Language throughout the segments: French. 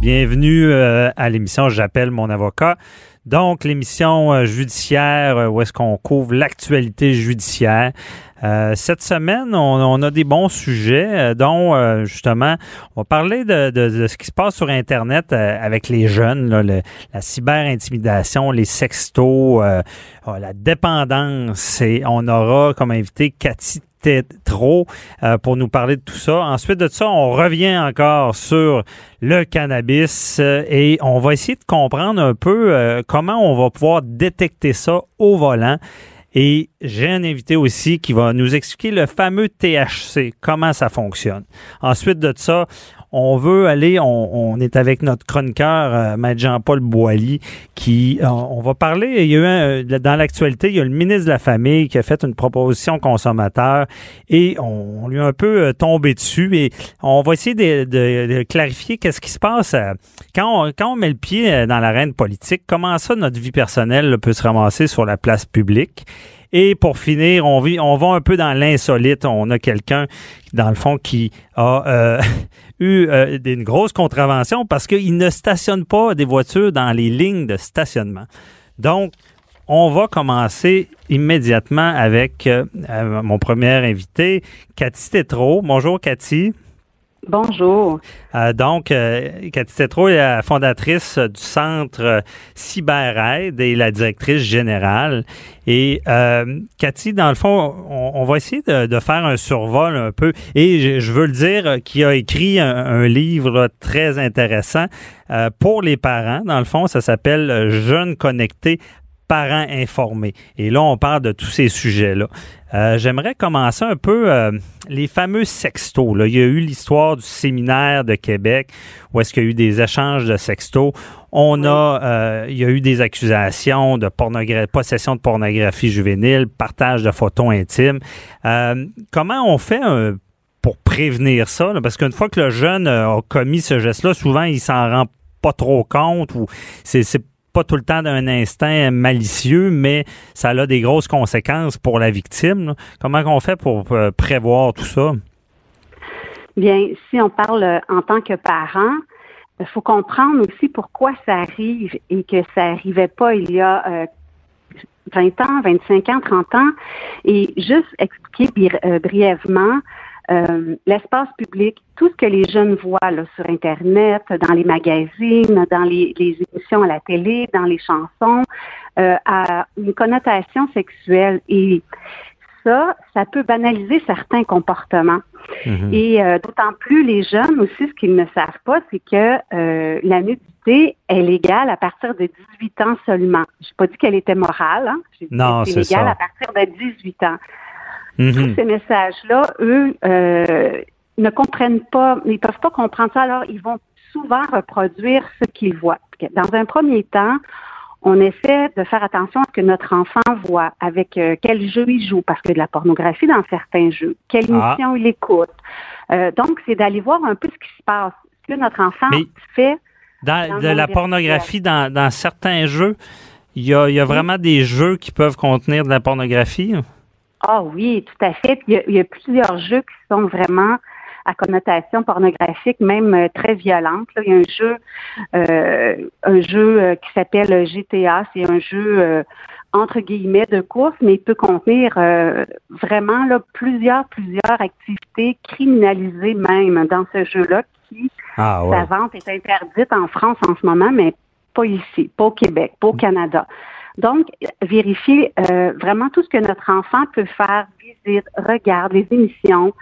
Bienvenue euh, à l'émission J'appelle mon avocat. Donc, l'émission euh, judiciaire euh, où est-ce qu'on couvre l'actualité judiciaire. cette semaine, on, a des bons sujets, dont justement, on va parler de, ce qui se passe sur Internet avec les jeunes, la cyber-intimidation, les sextos, la dépendance. Et on aura comme invité Cathy trop euh, pour nous parler de tout ça. Ensuite de ça, on revient encore sur le cannabis euh, et on va essayer de comprendre un peu euh, comment on va pouvoir détecter ça au volant. Et j'ai un invité aussi qui va nous expliquer le fameux THC, comment ça fonctionne. Ensuite de ça, on veut aller, on, est avec notre chroniqueur, euh, Maître Jean-Paul Boilly, qui, euh, on va parler, il y a eu dans l'actualité, il y a le ministre de la Famille qui a fait une proposition consommateur et on, lui a un peu euh, tombé dessus et on va essayer de, clarifier qu'est-ce qui se passe quand, on, quand on met le pied dans l'arène politique, comment ça notre vie personnelle peut se ramasser sur la place publique. Et pour finir, on, vit, va un peu dans l'insolite. On a quelqu'un, dans le fond, qui a eu euh, une grosse contravention parce qu'il ne stationne pas des voitures dans les lignes de stationnement. Donc, on va commencer immédiatement avec euh, euh, mon premier invité, Cathy Tétrault. Bonjour, Cathy. Bonjour. Euh, donc, euh, Cathy Tétrault est la fondatrice du centre euh, CyberAide et la directrice générale. Et euh, Cathy, dans le fond, on, va essayer de, faire un survol un peu. Et je, veux le dire, qui a écrit un, livre très intéressant pour les parents. Dans le fond, ça s'appelle Jeunes connectés parents informés. Et là, on parle de tous ces sujets-là. Euh, j'aimerais commencer un peu euh, les fameux sextos. Là. Il y a eu l'histoire du séminaire de Québec où est-ce qu'il y a eu des échanges de sextos. On a, euh, il y a eu des accusations de possession de pornographie juvénile, partage de photos intimes. comment on fait pour prévenir ça? Parce qu'une fois que le jeune a commis ce geste-là, souvent il s'en rend pas trop compte ou c'est pas tout le temps d'un instinct malicieux, mais ça a des grosses conséquences pour la victime. Comment on fait pour euh, prévoir tout ça? Bien, si on parle euh, en tant que parent, il faut comprendre aussi pourquoi ça arrive et que ça n'arrivait pas il y a 20 euh, ans, 25 ans, 30 ans. Et juste expliquer brièvement, euh, l'espace public, tout ce que les jeunes voient là, sur Internet, dans les magazines, dans les, émissions à la télé, dans les chansons, euh, a une connotation sexuelle. Et ça, ça peut banaliser certains comportements. Mhm. Et euh, d'autant plus les jeunes aussi, ce qu'ils ne savent pas, c'est que euh, la nudité est légale à partir de 18 ans seulement. Je n'ai pas dit qu'elle était morale. Hein? Non, c'est légal à partir de 18 ans. Mhm. Tous ces messages-là, eux, euh, ne comprennent pas, ils peuvent pas comprendre ça, alors ils vont souvent reproduire ce qu'ils voient. Dans un premier temps, on essaie de faire attention à ce que notre enfant voit, avec euh, quel jeu il joue, parce que de la pornographie dans certains jeux, quelle ah. émission il écoute. Euh, donc, c'est d'aller voir un peu ce qui se passe, ce que notre enfant fait. Dans, de la pornographie dans, dans, certains jeux, il y a, il y a vraiment des jeux qui peuvent contenir de la pornographie? Ah oui, tout à fait. il, y a, plusieurs jeux qui sont vraiment à connotation pornographique, même euh, très violente. Il y a un jeu, euh, un jeu euh, qui s'appelle GTA. C'est un jeu entre guillemets de course, mais il peut contenir vraiment là, plusieurs, plusieurs activités criminalisées même dans ce jeu-là qui ah, sa vente est interdite en France en ce moment, mais pas ici, pas au Québec, pas au Canada. Donc, vérifier euh, vraiment tout ce que notre enfant peut faire, visite, regarde, les émissions,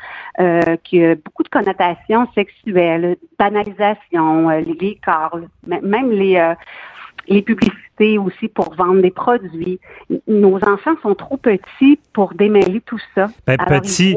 euh, qui ont beaucoup de connotations sexuelles, banalisation, euh, les corps, même les, euh, les publicités aussi pour vendre des produits. Nos enfants sont trop petits pour démêler tout ça. Ben, petit,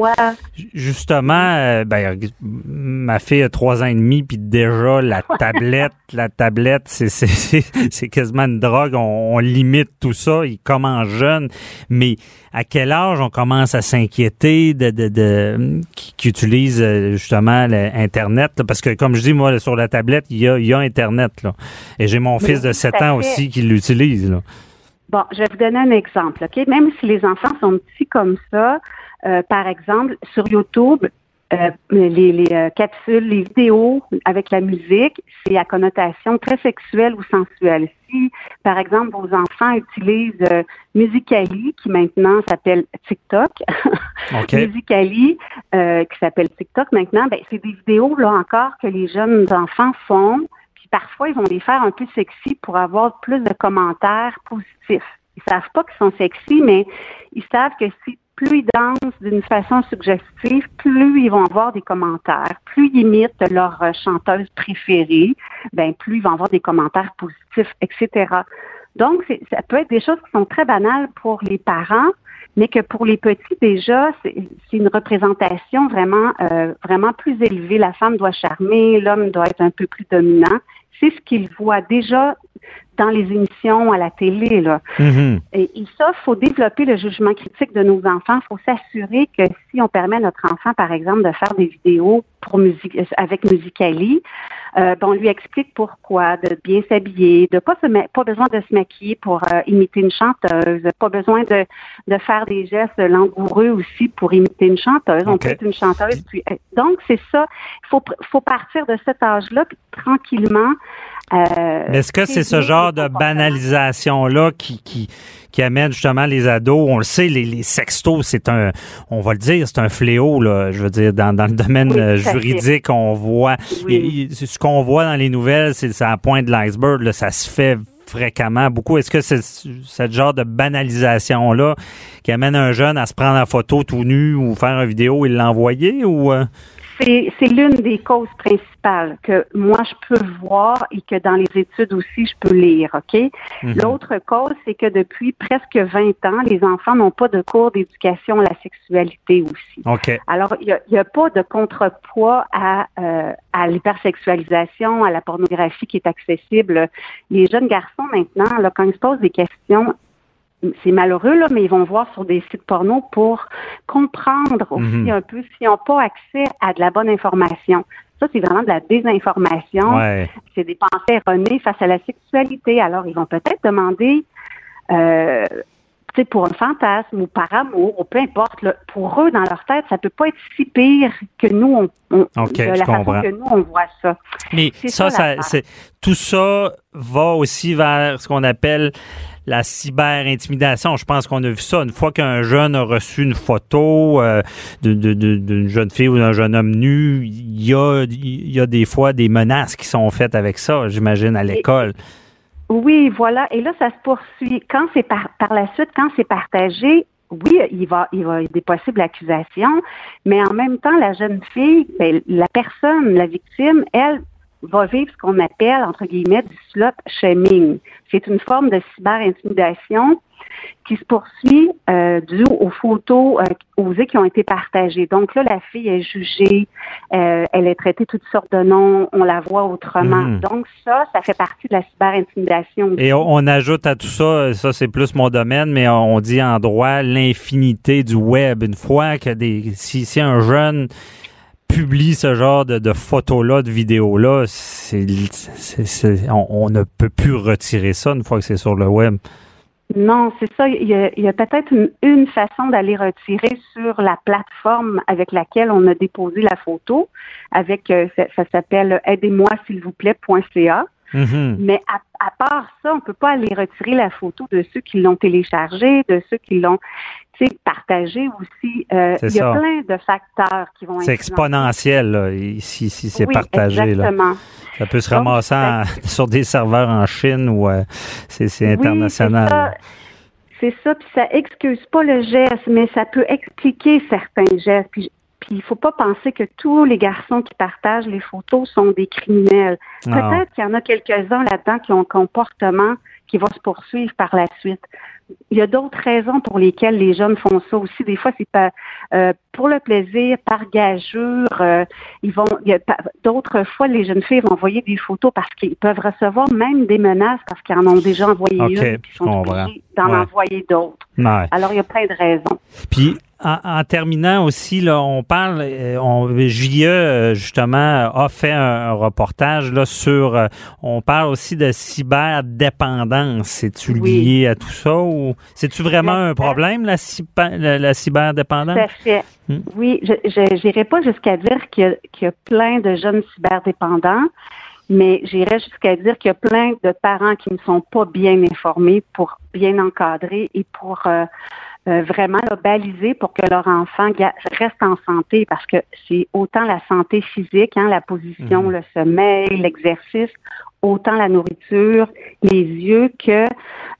justement, euh, ben, ma fille a trois ans et demi, puis déjà, la tablette, la tablette, c'est quasiment une drogue. On, limite tout ça. Il commence jeune, mais à quel âge on commence à s'inquiéter de, de, de qui, utilise euh, justement l'Internet? Parce que, comme je dis, moi, sur la tablette, il y a, il y a Internet. Là. Et j'ai mon fils de 7 ans aussi qui l'utilisent. Bon, je vais vous donner un exemple. Ok, Même si les enfants sont petits comme ça, euh, par exemple, sur YouTube, euh, les, euh, capsules, les vidéos avec la musique, c'est à connotation très sexuelle ou sensuelle. Si, par exemple, vos enfants utilisent euh, Musicali, qui maintenant s'appelle TikTok, Musicali, qui s'appelle TikTok maintenant, ben, c'est des vidéos, là encore, que les jeunes enfants font, parfois, ils vont les faire un peu sexy pour avoir plus de commentaires positifs. Ils savent pas qu'ils sont sexy, mais ils savent que si plus ils dansent d'une façon suggestive, plus ils vont avoir des commentaires. Plus ils imitent leur euh, chanteuse préférée, ben plus ils vont avoir des commentaires positifs, etc. Donc, ça peut être des choses qui sont très banales pour les parents, mais que pour les petits déjà, c'est une représentation vraiment, euh, vraiment plus élevée. La femme doit charmer, l'homme doit être un peu plus dominant. C'est ce qu'ils voient déjà dans les émissions à la télé. Là. Mm-hmm. et, ça, il faut développer le jugement critique de nos enfants. Il faut s'assurer que si on permet à notre enfant, par exemple, de faire des vidéos pour musique, avec Musicali, euh, ben, on lui explique pourquoi, de bien s'habiller, de pas se pas besoin de se maquiller pour euh, imiter une chanteuse, pas besoin de, de faire des gestes langoureux aussi pour imiter une chanteuse. On peut être une chanteuse. Puis, euh, donc, c'est ça. Il faut, faut partir de cet âge-là, tranquillement, euh, Est-ce que c'est ce genre de banalisation-là qui, qui, qui amène justement les ados? On le sait, les, les sextos, c'est un, on va le dire, c'est un fléau, là. Je veux dire, dans, dans le domaine euh, juridique, on voit, ce qu'on voit dans les nouvelles, c'est la pointe de l'iceberg, ça se fait fréquemment beaucoup. Est-ce que c'est ce genre de banalisation-là qui amène un jeune à se prendre en photo tout nu ou faire une vidéo et l'envoyer ou? C'est l'une des causes principales que moi je peux voir et que dans les études aussi je peux lire, OK? Mhm. L'autre cause, c'est que depuis presque 20 ans, les enfants n'ont pas de cours d'éducation à la sexualité aussi. OK. Alors, il n'y a, pas de contrepoids à, euh, à l'hypersexualisation, à la pornographie qui est accessible. Les jeunes garçons, maintenant, là, quand ils se posent des questions, c'est malheureux, là, mais ils vont voir sur des sites porno pour comprendre aussi mhm. un peu s'ils n'ont pas accès à de la bonne information. Ça, c'est vraiment de la désinformation. C'est des pensées erronées face à la sexualité. Alors, ils vont peut-être demander, euh, tu sais, pour un fantasme ou par amour, ou peu importe, pour eux, dans leur tête, ça peut pas être si pire que nous, on, la façon que nous, on voit ça. Mais ça, ça, c'est, tout ça va aussi vers ce qu'on appelle la cyber-intimidation. Je pense qu'on a vu ça. Une fois qu'un jeune a reçu une photo euh, d'une jeune fille ou d'un jeune homme nu, il y a, y a des fois des menaces qui sont faites avec ça, j'imagine, à l'école. Oui, voilà. Et là, ça se poursuit. Quand c'est par, par la suite, quand c'est partagé, oui, il va, il va y avoir des possibles accusations, mais en même temps, la jeune fille, ben, la personne, la victime, elle, va vivre ce qu'on appelle, entre guillemets, du slut shaming. C'est une forme de cyber-intimidation qui se poursuit euh, dû aux photos euh, osées qui ont été partagées. Donc là, la fille est jugée, euh, elle est traitée toutes sortes de noms, on la voit autrement. Mhm. Donc ça, ça fait partie de la cyber-intimidation. Et on, ajoute à tout ça, ça c'est plus mon domaine, mais on dit en droit l'infinité du web. Une fois que des, si, si un jeune publie ce genre de, photos-là, de vidéos-là, on, ne peut plus retirer ça une fois que c'est sur le web. Non, c'est ça. Il y a, peut-être une, façon d'aller retirer sur la plateforme avec laquelle on a déposé la photo. Avec, euh, ça, s'appelle aidez-moi s'il vous plaît.ca. Mm-hmm. Mais à, à, part ça, on peut pas aller retirer la photo de ceux qui l'ont téléchargée, de ceux qui l'ont partager aussi. Euh, il y a plein de facteurs qui vont C'est exponentiel, là, si, si c'est partagé. Exactement. Là. Ça peut se ramasser sur des serveurs en Chine ou euh, c'est international. c'est ça, puis ça excuse pas le geste, mais ça peut expliquer certains gestes. Puis, puis il faut pas penser que tous les garçons qui partagent les photos sont des criminels. Peut-être qu'il y en a quelques-uns là-dedans qui ont un comportement qui va se poursuivre par la suite il y a d'autres raisons pour lesquelles les jeunes font ça aussi. Des fois, c'est pas euh, pour le plaisir, par gageure. Euh, ils vont. D'autres fois, les jeunes filles vont envoyer des photos parce qu'ils peuvent recevoir même des menaces parce qu'ils en ont déjà envoyé une, puis sont obligés d'en envoyer d'autres. Alors, il y a plein de raisons. Puis en, terminant aussi, là, on parle, euh, on, JE, justement, a fait un, reportage là, sur, on parle aussi de cyberdépendance. C'est-tu lié à tout ça ou c'est-tu vraiment un problème, la, la, cyberdépendance? Tout à fait. Hmm? Oui, je n'irai pas jusqu'à dire qu'il y, y, a plein de jeunes cyberdépendants, mais j'irais jusqu'à dire qu'il y a plein de parents qui ne sont pas bien informés pour bien encadrer et pour euh, euh, vraiment baliser pour que leur enfant reste en santé parce que c'est autant la santé physique, hein, la position, mhm. le sommeil, l'exercice, autant la nourriture, les yeux que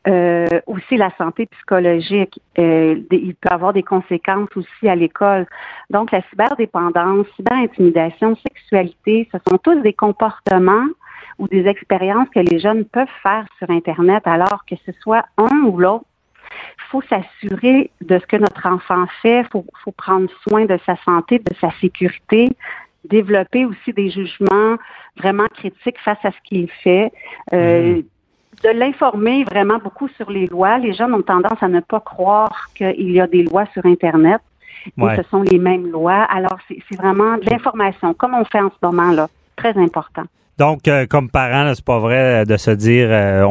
euh, aussi la santé psychologique. Euh, il peut avoir des conséquences aussi à l'école. Donc la cyberdépendance, cyberintimidation, sexualité, ce sont tous des comportements ou des expériences que les jeunes peuvent faire sur Internet alors que ce soit un ou l'autre faut s'assurer de ce que notre enfant fait. Il faut, prendre soin de sa santé, de sa sécurité, développer aussi des jugements vraiment critiques face à ce qu'il fait. Euh, mhm. De l'informer vraiment beaucoup sur les lois. Les jeunes ont tendance à ne pas croire qu'il y a des lois sur Internet. Et ce sont les mêmes lois. Alors, c'est vraiment de l'information, comme on fait en ce moment, là. Très important. Donc, euh, comme parent, c'est pas vrai de se dire euh,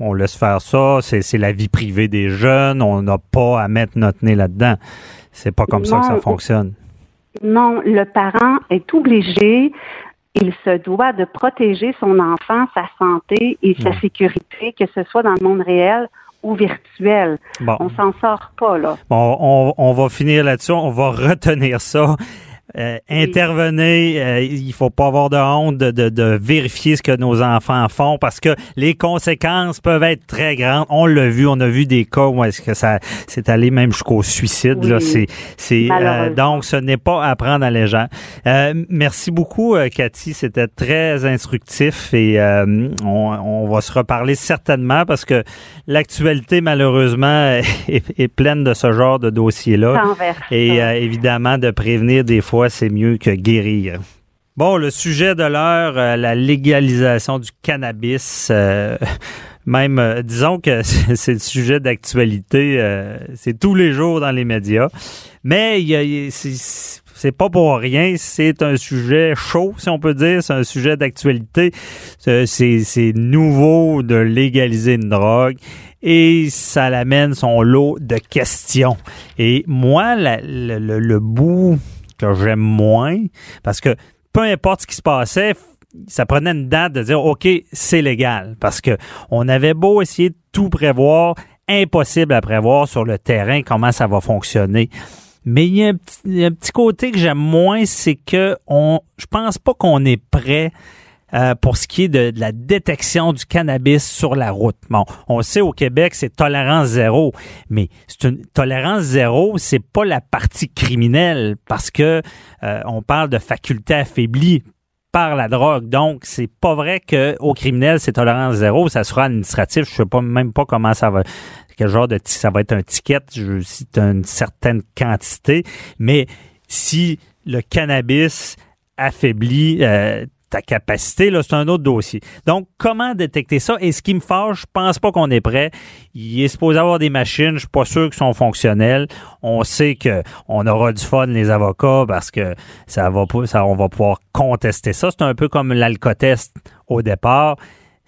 on, laisse faire ça, c'est la vie privée des jeunes, on n'a pas à mettre notre nez là-dedans. C'est pas comme ça que ça fonctionne. Non, le parent est obligé, il se doit de protéger son enfant, sa santé et sa sécurité, que ce soit dans le monde réel ou virtuel. Bon. On s'en sort pas, là. Bon, on, on va finir là-dessus, on va retenir ça. Euh, intervenez, euh, il faut pas avoir de honte de, de, de, vérifier ce que nos enfants font parce que les conséquences peuvent être très grandes. On l'a vu, on a vu des cas où est-ce que ça c'est allé même jusqu'au suicide. Là, c'est, c'est euh, donc ce n'est pas à prendre à légère. merci beaucoup, Cathy. C'était très instructif et on, on, va se reparler certainement parce que l'actualité malheureusement est, est pleine de ce genre de dossiers-là. Et évidemment de prévenir des fois c'est mieux que guérir. Bon, le sujet de l'heure, euh, la légalisation du cannabis. Euh, même, euh, disons que c'est le sujet d'actualité, c'est tous les jours dans les médias. Mais c'est pas pour rien, c'est un sujet chaud, si on peut dire, c'est un sujet d'actualité. C'est nouveau de légaliser une drogue et ça l'amène son lot de questions. Et moi, le bout que j'aime moins parce que peu importe ce qui se passait, ça prenait une date de dire OK, c'est légal parce que on avait beau essayer de tout prévoir, impossible à prévoir sur le terrain comment ça va fonctionner. Mais il y a un petit, côté que j'aime moins, c'est que on, je pense pas qu'on est prêt euh, pour ce qui est de, la détection du cannabis sur la route. Bon, on sait au Québec, c'est tolérance zéro, mais c'est une tolérance zéro, c'est pas la partie criminelle parce que euh, on parle de faculté affaiblie par la drogue. Donc, c'est pas vrai que au criminel, c'est tolérance zéro, ça sera administratif. Je sais pas même pas comment ça va quel genre de ça va être un ticket, je cite une certaine quantité, mais si le cannabis affaiblit euh, ta capacité, là, c'est un autre dossier. Donc, comment détecter ça? Et ce qui me fâche, je pense pas qu'on est prêt. Il est supposé avoir des machines, je suis pas sûr qu'elles sont fonctionnelles. On sait que on aura du fun, les avocats, parce que ça va ça, on va pouvoir contester ça. C'est un peu comme l'alcotest au départ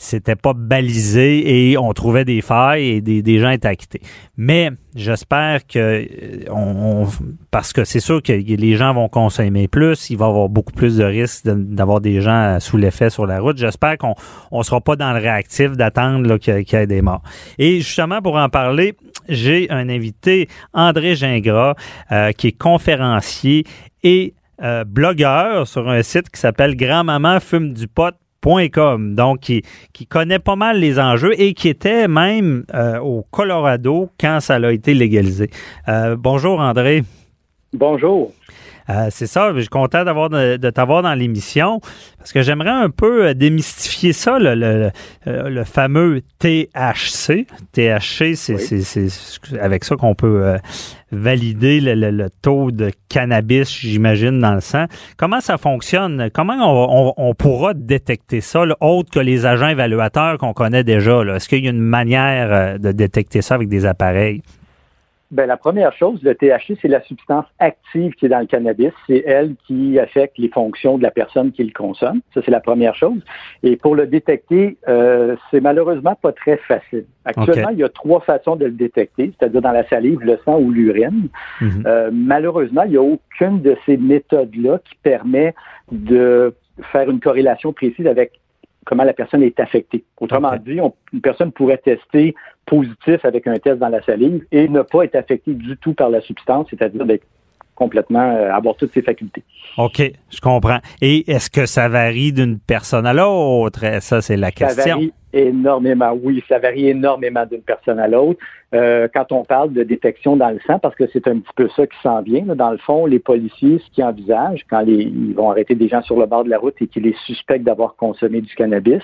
c'était pas balisé et on trouvait des failles et des, des gens étaient acquittés. Mais j'espère que euh, parce que c'est sûr que les gens vont consommer plus, il va y avoir beaucoup plus de risques d'avoir des gens sous l'effet sur la route. J'espère qu'on on sera pas dans le réactif d'attendre qu'il y, ait des morts. Et justement pour en parler, j'ai un invité, André Gingras, euh, qui est conférencier et euh, blogueur sur un site qui s'appelle Grand Maman fume du pot Com, donc qui, connaît pas mal les enjeux et qui était même euh, au Colorado quand ça a été légalisé. Euh, bonjour André. Bonjour. Euh, c'est ça, je suis content d'avoir de, t'avoir dans l'émission parce que j'aimerais un peu démystifier ça, le, le, fameux THC. THC, c'est avec ça qu'on peut valider le, taux de cannabis, j'imagine, dans le sang. Comment ça fonctionne? Comment on, pourra détecter ça, autre que les agents évaluateurs qu'on connaît déjà? Est-ce qu'il y a une manière euh, de détecter ça avec des appareils? Ben, la première chose, le THC, c'est la substance active qui est dans le cannabis. C'est elle qui affecte les fonctions de la personne qui le consomme. Ça, c'est la première chose. Et pour le détecter, euh, c'est malheureusement pas très facile. Actuellement, il y a trois façons de le détecter, c'est-à-dire dans la salive, le sang ou l'urine. Mhm. euh, malheureusement, il n'y a aucune de ces méthodes-là qui permet de faire une corrélation précise avec comment la personne est affectée. Autrement dit, une personne pourrait tester positif avec un test dans la salive et ne pas être affectée du tout par la substance, c'est-à-dire d'être complètement euh, avoir toutes ses facultés. OK, je comprends. Et est-ce que ça varie d'une personne à l'autre? Ça, c'est la question. Ça varie énormément, oui, ça varie énormément d'une personne à l'autre. Euh, quand on parle de détection dans le sang, parce que c'est un petit peu ça qui s'en vient, dans le fond, les policiers, ce qu'ils envisagent quand ils vont arrêter des gens sur le bord de la route et qu'ils les suspectent d'avoir consommé du cannabis,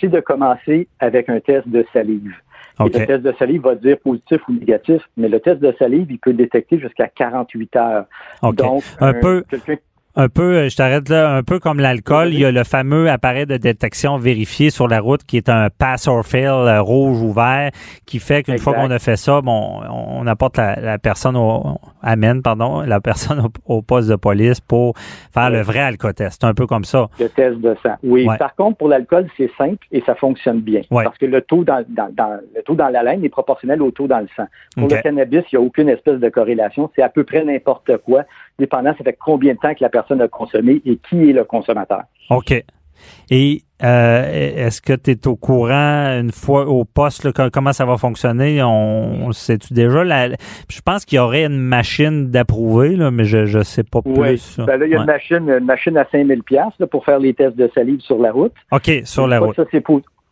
c'est de commencer avec un test de salive. Le test de salive va dire positif ou négatif, mais le test de salive, il peut détecter jusqu'à 48 heures. Donc, un, peu un peu, euh, je t'arrête là, un peu comme l'alcool, il y a le fameux appareil de détection vérifié sur la route qui est un pass or fail euh, rouge ou vert, qui fait qu'une fois qu'on a fait ça, bon, on apporte la, personne au amène, pardon, la personne au, poste de police pour faire le vrai alcotest. C'est un peu comme ça. Le test de sang. Oui. Par contre, pour l'alcool, c'est simple et ça fonctionne bien. Parce que le taux dans, dans, le taux dans la laine est proportionnel au taux dans le sang. Pour le cannabis, il n'y a aucune espèce de corrélation. C'est à peu près n'importe quoi dépendant, ça fait combien de temps que la personne a consommé et qui est le consommateur. OK. Et euh, est-ce que tu es au courant une fois au poste comment ça va fonctionner? On, sait-tu déjà? Je pense qu'il y aurait une machine d'approuver mais je ne sais pas plus. Oui. Ben là, il y a une machine une machine à 5000 pièces pour faire les tests de salive sur la route. OK, sur la route. Ça c'est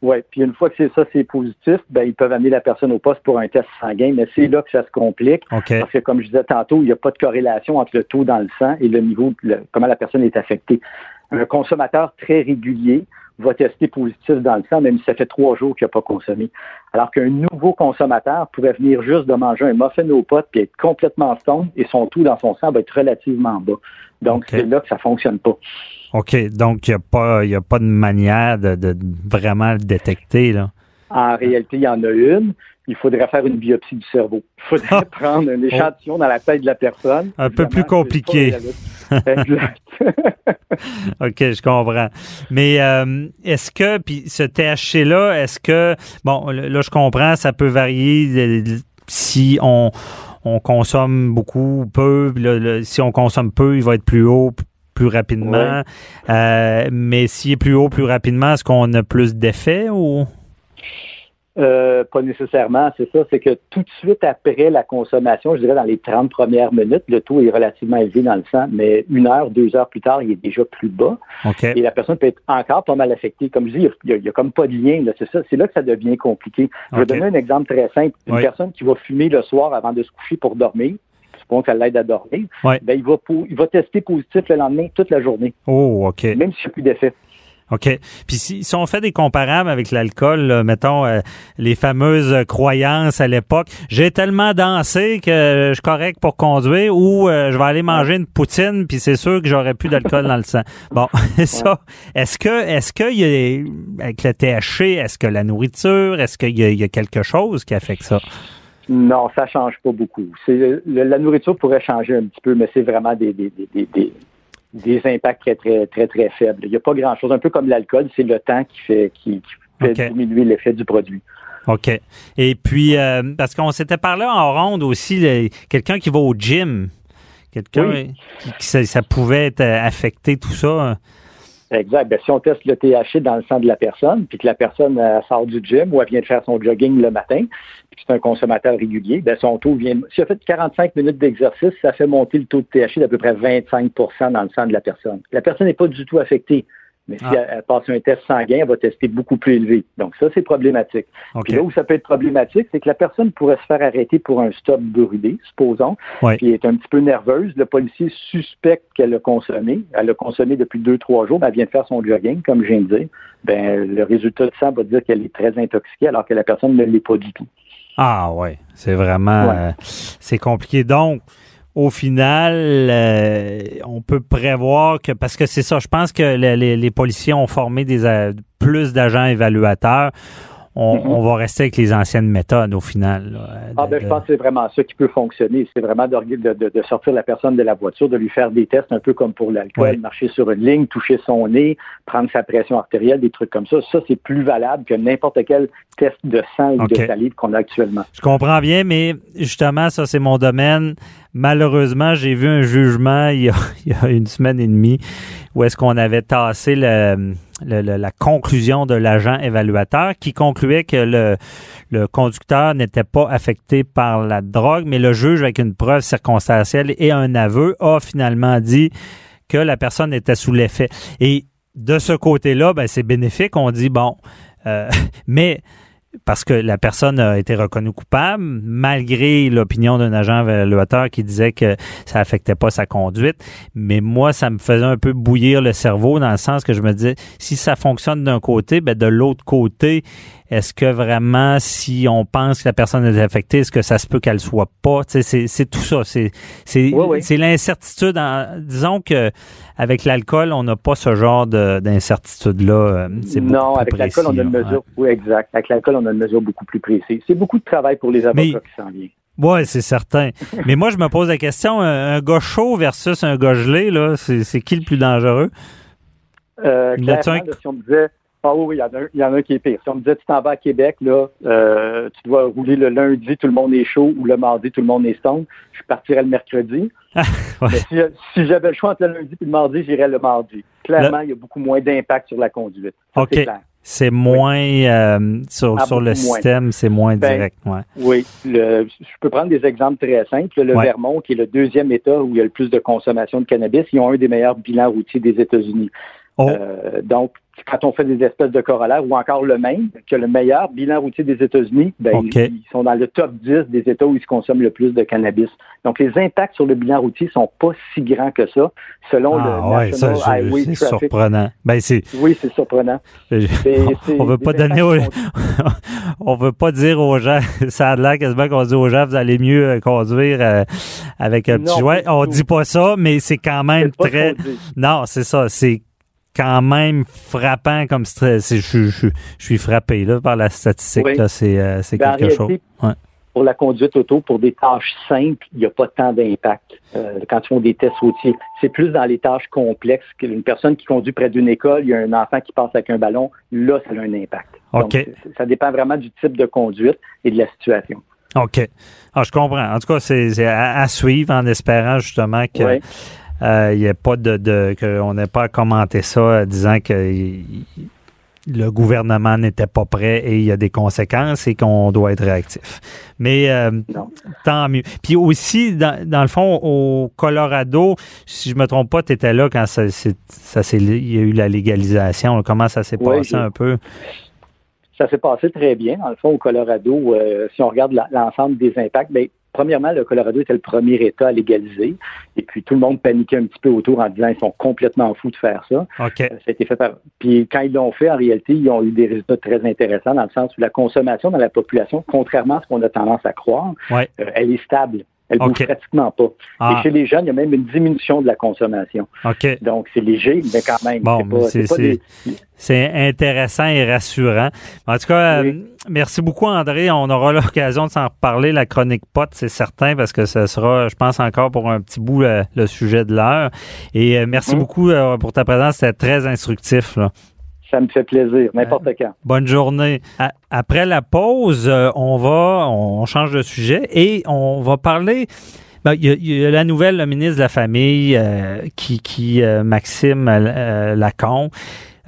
oui, puis une fois que c'est ça, c'est positif, ben ils peuvent amener la personne au poste pour un test sanguin, mais c'est là que ça se complique. Parce que comme je disais tantôt, il n'y a pas de corrélation entre le taux dans le sang et le niveau, de comment la personne est affectée. Un consommateur très régulier va tester positif dans le sang, même si ça fait trois jours qu'il n'a pas consommé. Alors qu'un nouveau consommateur pourrait venir juste de manger un muffin aux potes puis être complètement stone et son taux dans son sang va être relativement bas. Donc, c'est là que ça fonctionne pas. OK. Donc, il n'y a, pas, a pas de manière de, vraiment le détecter, là. En réalité, il y en a une. Il faudrait faire une biopsie du cerveau. Il faudrait prendre un échantillon dans la tête de la personne. Un peu plus compliqué. exact. OK, je comprends. Mais euh, est-ce que, puis ce THC-là, est-ce que, bon, là, je comprends, ça peut varier si on, on consomme beaucoup ou peu. si on consomme peu, il va être plus haut, plus rapidement. Euh, mais s'il est plus haut plus rapidement, est-ce qu'on a plus d'effets ou? Euh, pas nécessairement, c'est ça. C'est que tout de suite après la consommation, je dirais dans les 30 premières minutes, le taux est relativement élevé dans le sang, mais une heure, deux heures plus tard, il est déjà plus bas. Et la personne peut être encore pas mal affectée. Comme je dis, il n'y a, comme pas de lien. C'est ça. C'est là que ça devient compliqué. Je vais donner un exemple très simple. Une personne qui va fumer le soir avant de se coucher pour dormir, supposons qu'elle l'aide à dormir, ben, il, va il va tester positif le lendemain toute la journée. Oh, OK. Même s'il n'y a plus d'effet. OK. Puis si, si, on fait des comparables avec l'alcool, mettons euh, les fameuses croyances à l'époque, j'ai tellement dansé que je suis correct pour conduire ou euh, je vais aller manger une poutine puis c'est sûr que j'aurai plus d'alcool dans le sang. Bon, ça, est-ce que est-ce qu'il y a avec le THC, est-ce que la nourriture, est-ce qu'il y, y, a quelque chose qui affecte ça? Non, ça change pas beaucoup. La nourriture pourrait changer un petit peu, mais c'est vraiment des, des, des, des des impacts très, très, très, très faibles. Il n'y a pas grand-chose. Un peu comme l'alcool, c'est le temps qui fait, qui, fait diminuer l'effet du produit. OK. Et puis, euh, parce qu'on s'était parlé en ronde aussi, quelqu'un qui va au gym, quelqu'un qui, ça, pouvait être euh, affecté, tout ça. Exact. Ben, si on teste le THC dans le sang de la personne, puis que la personne sort du gym ou elle vient de faire son jogging le matin, puis c'est un consommateur régulier, ben, son taux vient. Si elle fait 45 minutes d'exercice, ça fait monter le taux de THC d'à peu près 25% dans le sang de la personne. La personne n'est pas du tout affectée. Mais si ah. elle, passe un test sanguin, elle va tester beaucoup plus élevé. Donc ça, c'est problématique. Puis là où ça peut être problématique, c'est que la personne pourrait se faire arrêter pour un stop brûlé, supposons, puis elle est un petit peu nerveuse. Le policier suspecte qu'elle a consommé. Elle a consommé depuis deux, trois jours, mais elle vient de faire son jogging, comme je viens de dire. Ben, le résultat de ça va dire qu'elle est très intoxiquée alors que la personne ne l'est pas du tout. Ah ouais, c'est vraiment euh, c'est compliqué. Donc, au final, euh, on peut prévoir que, parce que c'est ça, je pense que les, policiers ont formé des, plus d'agents évaluateurs. on, on, va rester avec les anciennes méthodes au final. Là, ah, ben, je pense que c'est vraiment ça qui peut fonctionner. C'est vraiment de, de, de, sortir la personne de la voiture, de lui faire des tests un peu comme pour l'alcool, marcher sur une ligne, toucher son nez, prendre sa pression artérielle, des trucs comme ça. Ça, c'est plus valable que n'importe quel test de sang ou de salive qu'on a actuellement. Je comprends bien, mais justement, ça, c'est mon domaine. Malheureusement, j'ai vu un jugement il y, a, une semaine et demie où est-ce qu'on avait tassé le la conclusion de l'agent évaluateur qui concluait que le, le conducteur n'était pas affecté par la drogue, mais le juge, avec une preuve circonstancielle et un aveu, a finalement dit que la personne était sous l'effet. Et de ce côté-là, ben, c'est bénéfique. On dit, bon, euh, mais parce que la personne a été reconnue coupable, malgré l'opinion d'un agent évaluateur qui disait que ça affectait pas sa conduite. Mais moi, ça me faisait un peu bouillir le cerveau dans le sens que je me disais, si ça fonctionne d'un côté, ben de l'autre côté, est-ce que vraiment, si on pense que la personne est affectée, est-ce que ça se peut qu'elle soit pas? C'est tout ça. C'est l'incertitude. Disons que avec l'alcool, on n'a pas ce genre d'incertitude-là. Euh, non, avec l'alcool, on a une mesure. Oui, exact. Avec l'alcool, on a une mesure beaucoup plus précise. C'est beaucoup de travail pour les avocats qui s'en viennent. Oui, c'est certain. Mais moi, je me pose la question, un, un gars chaud versus un gars gelé, là, c'est qui le plus dangereux? Euh, clairement, si on me disait, ah oui, il y, en a un, il y en a un qui est pire. Si on me disait, tu t'en vas à Québec, là, euh, tu dois rouler le lundi, tout le monde est chaud, ou le mardi, tout le monde est stone, je partirais le mercredi. Mais si, j'avais le choix entre le lundi et le mardi, j'irais le mardi. Clairement, il y a beaucoup moins d'impact sur la conduite. OK. C'est moins euh, sur, ah, sur le système, c'est moins ben, direct. Ouais. Oui. je peux prendre des exemples très simples. Le Vermont, qui est le deuxième État où il y a le plus de consommation de cannabis, ils ont un des meilleurs bilans routiers des États-Unis. Oh. Euh, donc, quand on fait des espèces de corollaires, ou encore le même, que le meilleur bilan routier des États-Unis, ben, ils, sont dans le top 10 des États où ils consomment le plus de cannabis. Donc, les impacts sur le bilan routier sont pas si grands que ça, selon le ah, National Highway Traffic. C'est surprenant. Ben, oui, c'est surprenant. on veut pas donner on veut pas dire aux gens, ça a l'air quasiment qu'on dit aux gens, vous allez mieux euh, conduire euh, avec un petit joint. On dit pas ça, mais c'est quand même très... Non, c'est ça. C'est quand même frappant comme stress. Je, je, je, suis frappé là, par la statistique. C'est euh, quelque chose. Pour la conduite auto, pour des tâches simples, il n'y a pas tant d'impact euh, quand ils font des tests routiers. C'est plus dans les tâches complexes qu'une personne qui conduit près d'une école, il y a un enfant qui passe avec un ballon, là, ça a un impact. Donc, ça dépend vraiment du type de conduite et de la situation. OK. Ah, je comprends. En tout cas, c'est à, suivre en espérant justement que il euh, n'y a pas de, de qu'on n'ait pas commenté ça euh, disant que le gouvernement n'était pas prêt et il y a des conséquences et qu'on doit être réactif. Mais euh, tant mieux. Puis aussi, dans, dans, le fond, au Colorado, si je me trompe pas, tu étais là quand ça, ça il y a eu la légalisation. Comment ça s'est passé un peu? Ça s'est passé très bien. Dans le fond, au Colorado, si on regarde l'ensemble des impacts, bien, Premièrement, le Colorado était le premier État à légaliser. Et puis, tout le monde paniquait un petit peu autour en disant qu'ils sont complètement fous de faire ça. Euh, ça a été fait par... Puis, quand ils l'ont fait, en réalité, ils ont eu des résultats très intéressants dans le sens où la consommation dans la population, contrairement à ce qu'on a tendance à croire, euh, elle est stable. Elle ne bouge pratiquement pas. Et ah. chez les jeunes, il y a même une diminution de la consommation. OK. Donc, c'est léger, mais quand même. Bon, c'est intéressant et rassurant. En tout cas, euh, merci beaucoup, André. On aura l'occasion de s'en reparler. La chronique pot, c'est certain, parce que ce sera, je pense, encore pour un petit bout le, sujet de l'heure. Et euh, merci mm-hmm. beaucoup euh, pour ta présence. C'était très instructif. Là. Ça me fait plaisir, n'importe quand. Bonne journée. Après la pause, euh, on va, on change de sujet et on va parler. Ben, il, y a, la nouvelle le ministre de la Famille euh, qui, qui euh, Maxime Lacon,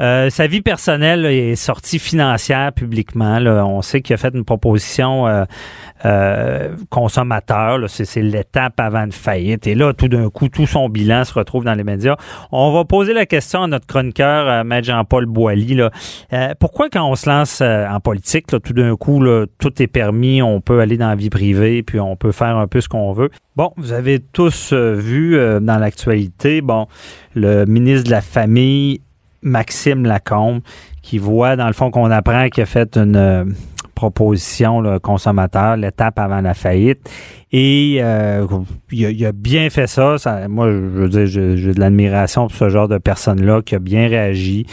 euh, sa vie personnelle est sortie financière publiquement. On sait qu'il a fait une proposition euh, euh, consommateur. C'est l'étape avant une faillite. Et là, tout d'un coup, tout son bilan se retrouve dans les médias. On va poser la question à notre chroniqueur, Maître Jean-Paul Boilly. Là. pourquoi quand on se lance en politique, tout d'un coup, tout est permis, on peut aller dans la vie privée, puis on peut faire un peu ce qu'on veut? Bon, vous avez tous vu dans l'actualité, bon, le ministre de la Famille Maxime Lacombe, qui voit, dans le fond, qu'on apprend qu'il a fait une euh, proposition le consommateur, l'étape avant la faillite. Et euh, il, a, bien fait ça. moi, je veux dire, j'ai de l'admiration pour ce genre de personne-là qui a bien réagi,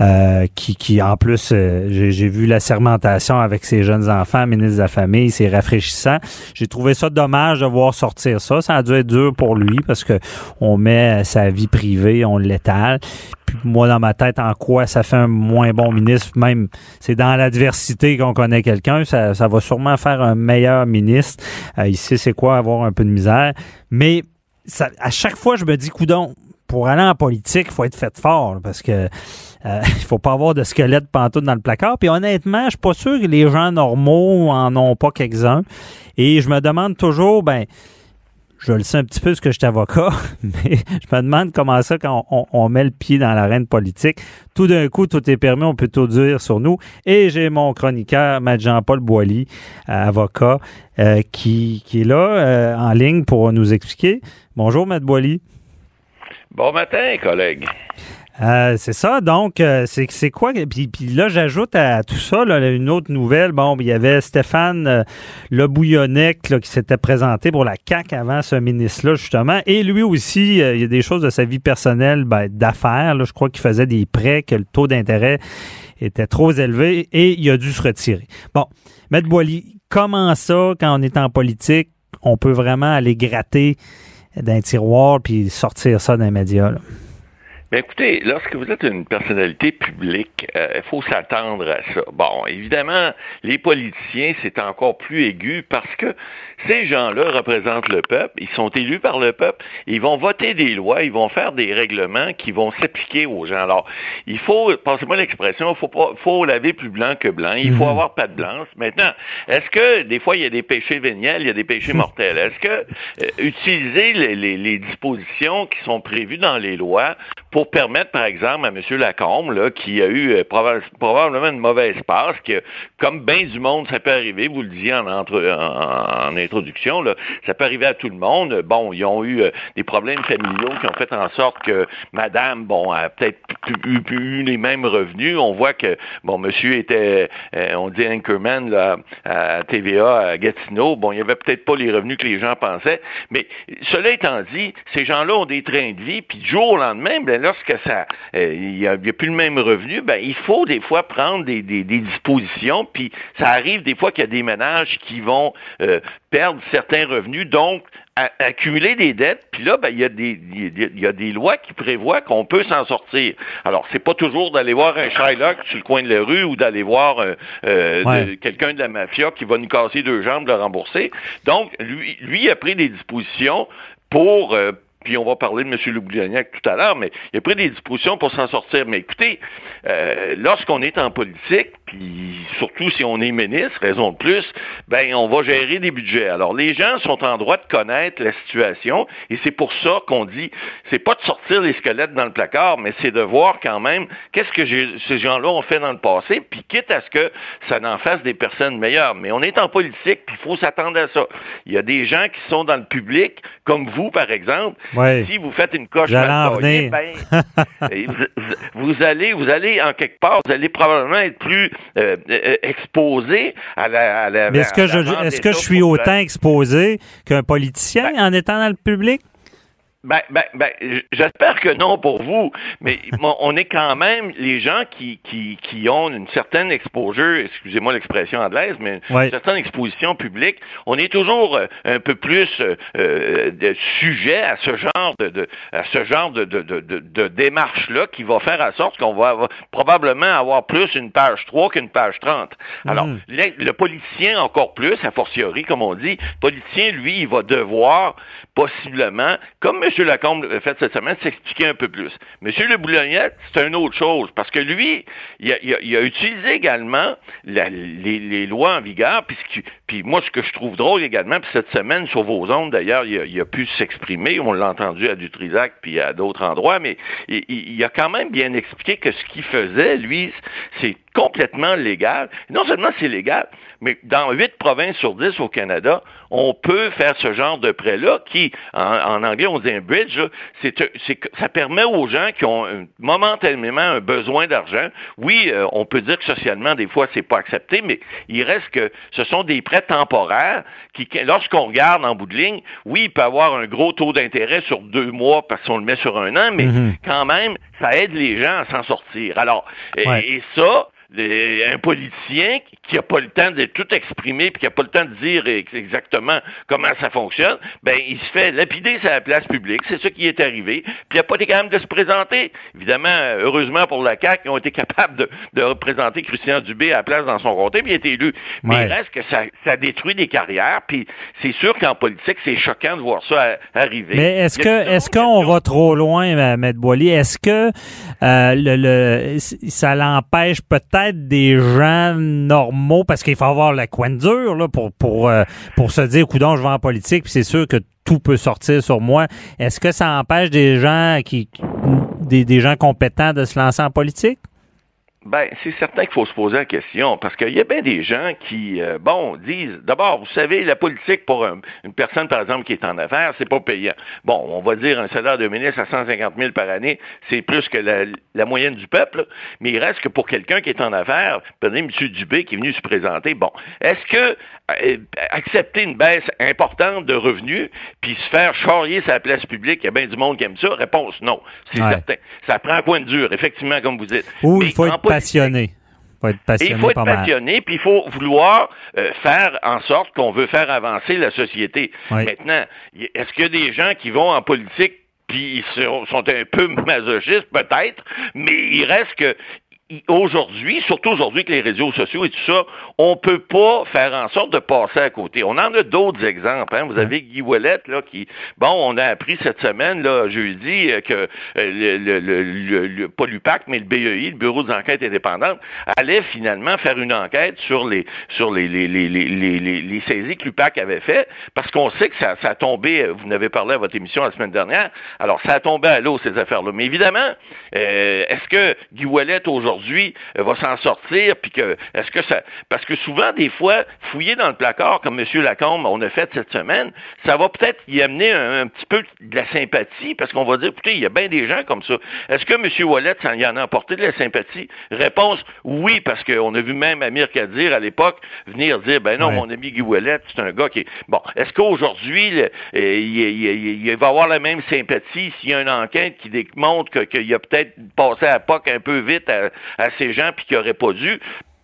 euh, qui, qui, en plus, euh, j'ai vu la sermentation avec ses jeunes enfants, ministre de la Famille, c'est rafraîchissant. J'ai trouvé ça dommage de voir sortir ça. Ça a dû être dur pour lui parce que on met sa vie privée, on l'étale moi, dans ma tête, en quoi ça fait un moins bon ministre, même c'est dans l'adversité qu'on connaît quelqu'un, ça, va sûrement faire un meilleur ministre. Euh, il sait c'est quoi avoir un peu de misère. Mais à chaque fois, je me dis, coudon, pour aller en politique, il faut être fait fort parce que euh, il faut pas avoir de squelette pantoute dans le placard. Puis honnêtement, je suis pas sûr que les gens normaux en ont pas quelques-uns. Et je me demande toujours, ben, je le sais un petit peu parce que je suis avocat, mais je me demande comment ça, quand on, met le pied dans l'arène politique, tout d'un coup, tout est permis, on peut tout dire sur nous. Et j'ai mon chroniqueur, M. Jean-Paul Boilly, euh, avocat, euh, qui, qui, est là euh, en ligne pour nous expliquer. Bonjour, M. Boilly. Bon matin, collègue. Euh, c'est ça. Donc, euh, c'est quoi? Puis, puis là, j'ajoute à tout ça une autre nouvelle. Bon, il y avait Stéphane euh, Le Bouillonnec qui s'était présenté pour la CAC avant ce ministre-là, justement. Et lui aussi, il y a des choses de sa vie personnelle ben, d'affaires. Je crois qu'il faisait des prêts, que le taux d'intérêt était trop élevé et il a dû se retirer. Bon, Maître Boily, comment ça, quand on est en politique, on peut vraiment aller gratter d'un tiroir puis sortir ça d'un média? Ben, écoutez, lorsque vous êtes une personnalité publique, il euh, faut s'attendre à ça. Bon, évidemment, les politiciens, c'est encore plus aigu parce que ces gens-là représentent le peuple, ils sont élus par le peuple, ils vont voter des lois, ils vont faire des règlements qui vont s'appliquer aux gens. Alors, il faut, pensez-moi l'expression, il faut, faut laver plus blanc que blanc, il faut mhm. avoir pas de blanche. Maintenant, est-ce que des fois, il y a des péchés véniels, il y a des péchés mortels? Est-ce que euh, utiliser les, les dispositions qui sont prévues dans les lois pour permettre, par exemple, à M. Lacombe, là, qui a eu euh, probablement une mauvaise passe, que comme bien du monde, ça peut arriver, vous le disiez en, en, introduction, ça peut arriver à tout le monde. Bon, ils ont eu euh, des problèmes familiaux qui ont fait en sorte que Madame, bon, a peut-être eu, eu, les mêmes revenus. On voit que, bon, Monsieur était, euh, on dit anchorman là, à TVA à Gatineau. Bon, il n'y avait peut-être pas les revenus que les gens pensaient. Mais cela étant dit, ces gens-là ont des trains de vie, puis du jour au lendemain, ben, lorsque ça, euh, il n'y a, plus le même revenu, ben, il faut des fois prendre des, dispositions, puis ça arrive des fois qu'il y a des ménages qui vont euh, perdre certains revenus, donc accumuler des dettes, puis là, ben, il y, a des, il y a des lois qui prévoient qu'on peut s'en sortir. Alors, c'est pas toujours d'aller voir un Shylock sur le coin de la rue ou d'aller voir euh, quelqu'un de la mafia qui va nous casser deux jambes de le rembourser. Donc, lui, lui a pris des dispositions pour, puis on va parler de M. Loubliognac tout à l'heure, mais il a pris des dispositions pour s'en sortir. Mais écoutez, euh, lorsqu'on est en politique, puis surtout si on est ministre, raison de plus, ben on va gérer des budgets. Alors les gens sont en droit de connaître la situation, et c'est pour ça qu'on dit, c'est pas de sortir les squelettes dans le placard, mais c'est de voir quand même qu'est-ce que ces gens-là ont fait dans le passé, puis quitte à ce que ça n'en fasse des personnes meilleures. Mais on est en politique, puis il faut s'attendre à ça. Il y a des gens qui sont dans le public, comme vous par exemple, si vous faites une coche mal ben, vous, allez, vous allez en quelque part, vous allez probablement être plus euh, euh, exposé à la. À Mais est-ce que, je, est-ce que je suis autant exposé qu'un politicien ben en étant dans le public? Ben, ben, ben, j'espère que non pour vous, mais on est quand même les gens qui, qui, qui ont une certaine exposure, excusez-moi l'expression anglaise, mais une certaine exposition publique, on est toujours euh, un peu plus euh, euh, de sujet à ce genre de, de à ce genre de, de, de, de démarche-là qui va faire en sorte qu'on va probablement avoir plus une page 3 qu'une page 30. Alors, mhm. le, le politicien encore plus, a fortiori, comme on dit, le politicien, lui, il va devoir possiblement, comme M. Lacombe l'a fait cette semaine, s'expliquer un peu plus. M. Le Boulognette, c'est une autre chose, parce que lui, il a, utilisé également les, lois en vigueur, puis, moi, ce que je trouve drôle également, puis cette semaine, sur vos ondes, d'ailleurs, il, a, pu s'exprimer, on l'a entendu à Dutrisac, puis à d'autres endroits, mais il, il a quand même bien expliqué que ce qu'il faisait, lui, c'est complètement légal. Non seulement c'est légal, mais dans huit provinces sur dix au Canada, on peut faire ce genre de prêt-là qui, en, anglais, on dit un bridge, c'est, ça permet aux gens qui ont momentanément un besoin d'argent. Oui, euh, on peut dire que socialement, des fois, c'est pas accepté, mais il reste que ce sont des prêts très temporaire, qui, lorsqu'on regarde en bout de ligne, oui, il peut avoir un gros taux d'intérêt sur deux mois parce qu'on le met sur un an, mais mm-hmm. quand même, ça aide les gens à s'en sortir. Alors, et, ça, un politicien qui n'a pas le temps de tout exprimer puis qui n'a pas le temps de dire exactement comment ça fonctionne, ben il se fait lapider sa place publique. C'est ça qui est arrivé. Puis il n'a pas été capable de se présenter. Évidemment, heureusement pour la CAQ, ils ont été capables de, représenter Christian Dubé à la place dans son comté, puis il a été élu. Mais il reste que ça, ça détruit des carrières. Puis c'est sûr qu'en politique, c'est choquant de voir ça arriver. Mais est-ce que est-ce qu'on va trop loin, M. Boily? Est-ce que euh, le, le, ça l'empêche peut-être des gens normaux, parce qu'il faut avoir la coin dure là, pour, pour, euh, pour se dire, coudon, je vais en politique, puis c'est sûr que tout peut sortir sur moi. Est-ce que ça empêche des gens qui, des, des gens compétents de se lancer en politique? Ben, c'est certain qu'il faut se poser la question, parce qu'il y a bien des gens qui, euh, bon, disent, d'abord, vous savez, la politique pour une personne, par exemple, qui est en affaires, c'est pas payant. Bon, on va dire un salaire de ministre à 150 000 par année, c'est plus que la, moyenne du peuple, mais il reste que pour quelqu'un qui est en affaires, prenez M. Dubé qui est venu se présenter, bon, est-ce que accepter une baisse importante de revenus, puis se faire charrier sa place publique, il y a bien du monde qui aime ça? Réponse, non, c'est certain. Ça prend un point de dur, effectivement, comme vous dites. Ou il faut être passionné. Faut être passionné il faut être passionné, puis il faut vouloir euh, faire en sorte qu'on veut faire avancer la société. Maintenant, est-ce qu'il y a des gens qui vont en politique puis ils sont un peu masochistes, peut-être, mais il reste que aujourd'hui, surtout aujourd'hui que les réseaux sociaux et tout ça, on peut pas faire en sorte de passer à côté. On en a d'autres exemples. Hein. Vous avez Guy Ouellet, là, qui, bon, on a appris cette semaine, là, jeudi, euh, que euh, le, le, le, pas l'UPAC, mais le BEI, le Bureau d'enquête indépendante, allait finalement faire une enquête sur les sur les, les, les, les, saisies que l'UPAC avait fait, parce qu'on sait que ça, ça a tombé, euh, vous n'avez parlé à votre émission la semaine dernière, alors ça a tombé à l'eau, ces affaires-là. Mais évidemment, est-ce que Guy Ouellet, aujourd'hui, aujourd'hui euh, va s'en sortir, puis que est-ce que ça parce que souvent des fois fouiller dans le placard comme M. Lacombe on a fait cette semaine, ça va peut-être y amener un, petit peu de la sympathie parce qu'on va dire écoutez, il y a bien des gens comme ça. Est-ce que M. Wallet ça y en a apporté de la sympathie? Réponse oui parce qu'on a vu même Amir Kadir à l'époque venir dire ben non mon ami Guy Wallet c'est un gars qui est bon. Est-ce qu'aujourd'hui euh, il, va avoir la même sympathie s'il y a une enquête qui démontre qu'il a peut-être passé à POC un peu vite à, à ces gens puis qui n'auraient pas dû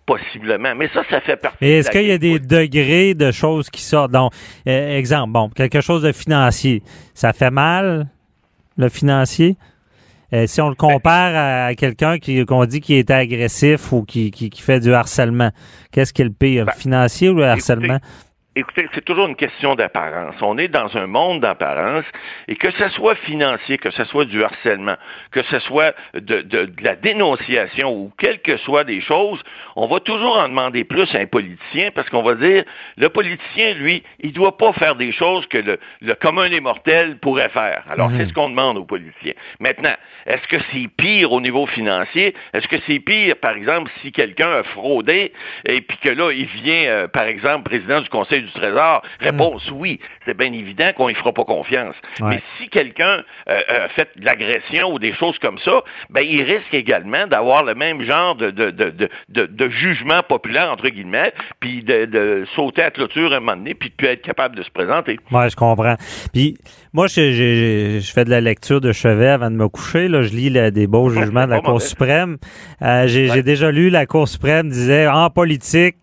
possiblement. Mais ça, ça fait partie. Mais est-ce qu'il y a des degrés de choses qui sortent? Donc, euh, exemple, bon, quelque chose de financier, ça fait mal, le financier? Euh, si on le compare à quelqu'un qui qu'on dit qui est agressif ou qui, qui, fait du harcèlement, qu'est-ce qui est le pire, le ben, financier ou le harcèlement? Écoutez, c'est toujours une question d'apparence. On est dans un monde d'apparence et que ce soit financier, que ce soit du harcèlement, que ce soit de, de, la dénonciation ou quelles que soient des choses, on va toujours en demander plus à un politicien parce qu'on va dire, le politicien, lui, il doit pas faire des choses que le, le commun des mortels pourrait faire. Alors, mhm. c'est ce qu'on demande aux politiciens. Maintenant, est-ce que c'est pire au niveau financier? Est-ce que c'est pire, par exemple, si quelqu'un a fraudé et puis que là, il vient, euh, par exemple, président du Conseil du Trésor? Réponse mm. oui. C'est bien évident qu'on ne fera pas confiance. Mais si quelqu'un euh, fait de l'agression ou des choses comme ça, ben, il risque également d'avoir le même genre de, de, de, de, jugement populaire, entre guillemets, puis de, sauter à clôture un moment donné, puis de plus être capable de se présenter. Oui, je comprends. Puis moi, je, je, fais de la lecture de chevet avant de me coucher. Là, je lis des beaux jugements de la Cour suprême. Euh, j'ai déjà lu la Cour suprême disait en politique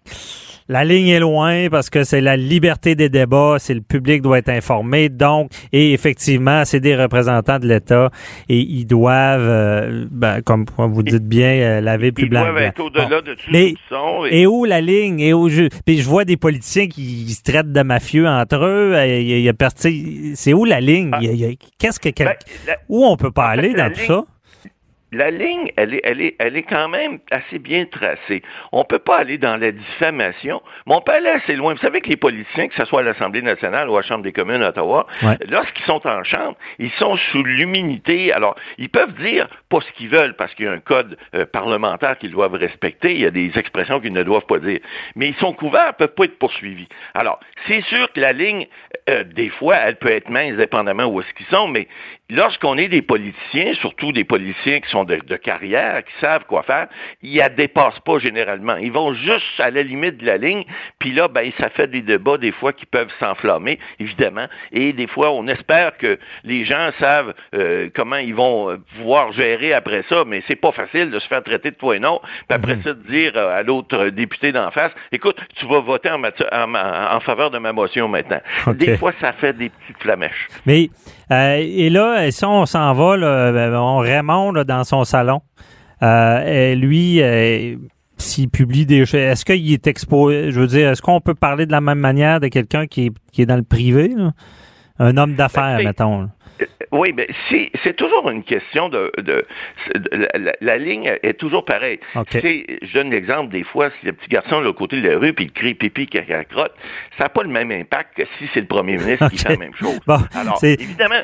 la ligne est loin parce que c'est la liberté des débats, c'est le public doit être informé. Donc, et effectivement, c'est des représentants de l'État et ils doivent, euh, ben, comme vous dites bien, euh, laver plus blanc. Ils doivent être au-delà de tout Mais, et... où la ligne? Et où je, puis je vois des politiciens qui se traitent de mafieux entre eux. Il y a, c'est où la ligne? Ah. Qu'est-ce que, ben, où on peut pas aller dans tout ça? La ligne, elle est, elle, est, elle est quand même assez bien tracée. On ne peut pas aller dans la diffamation, mais on peut aller assez loin. Vous savez que les politiciens, que ce soit à l'Assemblée nationale ou à la Chambre des communes à Ottawa, lorsqu'ils sont en Chambre, ils sont sous l'immunité. Alors, ils peuvent dire pas ce qu'ils veulent parce qu'il y a un code euh, parlementaire qu'ils doivent respecter. Il y a des expressions qu'ils ne doivent pas dire. Mais ils sont couverts, ne peuvent pas être poursuivis. Alors, c'est sûr que la ligne, euh, des fois, elle peut être mince dépendamment où est-ce qu'ils sont, mais lorsqu'on est des politiciens, surtout des politiciens qui sont de, carrière, qui savent quoi faire, ils ne dépassent pas généralement. Ils vont juste à la limite de la ligne, puis là, ben, ça fait des débats des fois qui peuvent s'enflammer, évidemment, et des fois, on espère que les gens savent euh, comment ils vont euh, pouvoir gérer après ça, mais c'est pas facile de se faire traiter de toi et non, puis après mhm. ça, de dire à l'autre député d'en face, écoute, tu vas voter en, en, faveur de ma motion maintenant. Des fois, ça fait des petites flamèches. Mais, et là, si on s'en va, là, on Raymond dans son salon. Euh, lui, euh, s'il publie des choses, est-ce qu'il est exposé, je veux dire, est-ce qu'on peut parler de la même manière de quelqu'un qui est, dans le privé, un homme d'affaires, ben, mettons? Euh, oui, mais si, c'est toujours une question de, la, ligne est toujours pareille. je donne l'exemple des fois si le petit garçon est au côté de la rue puis il crie pipi caca crotte, ça n'a pas le même impact que si c'est le premier ministre qui fait la même chose. Alors évidemment,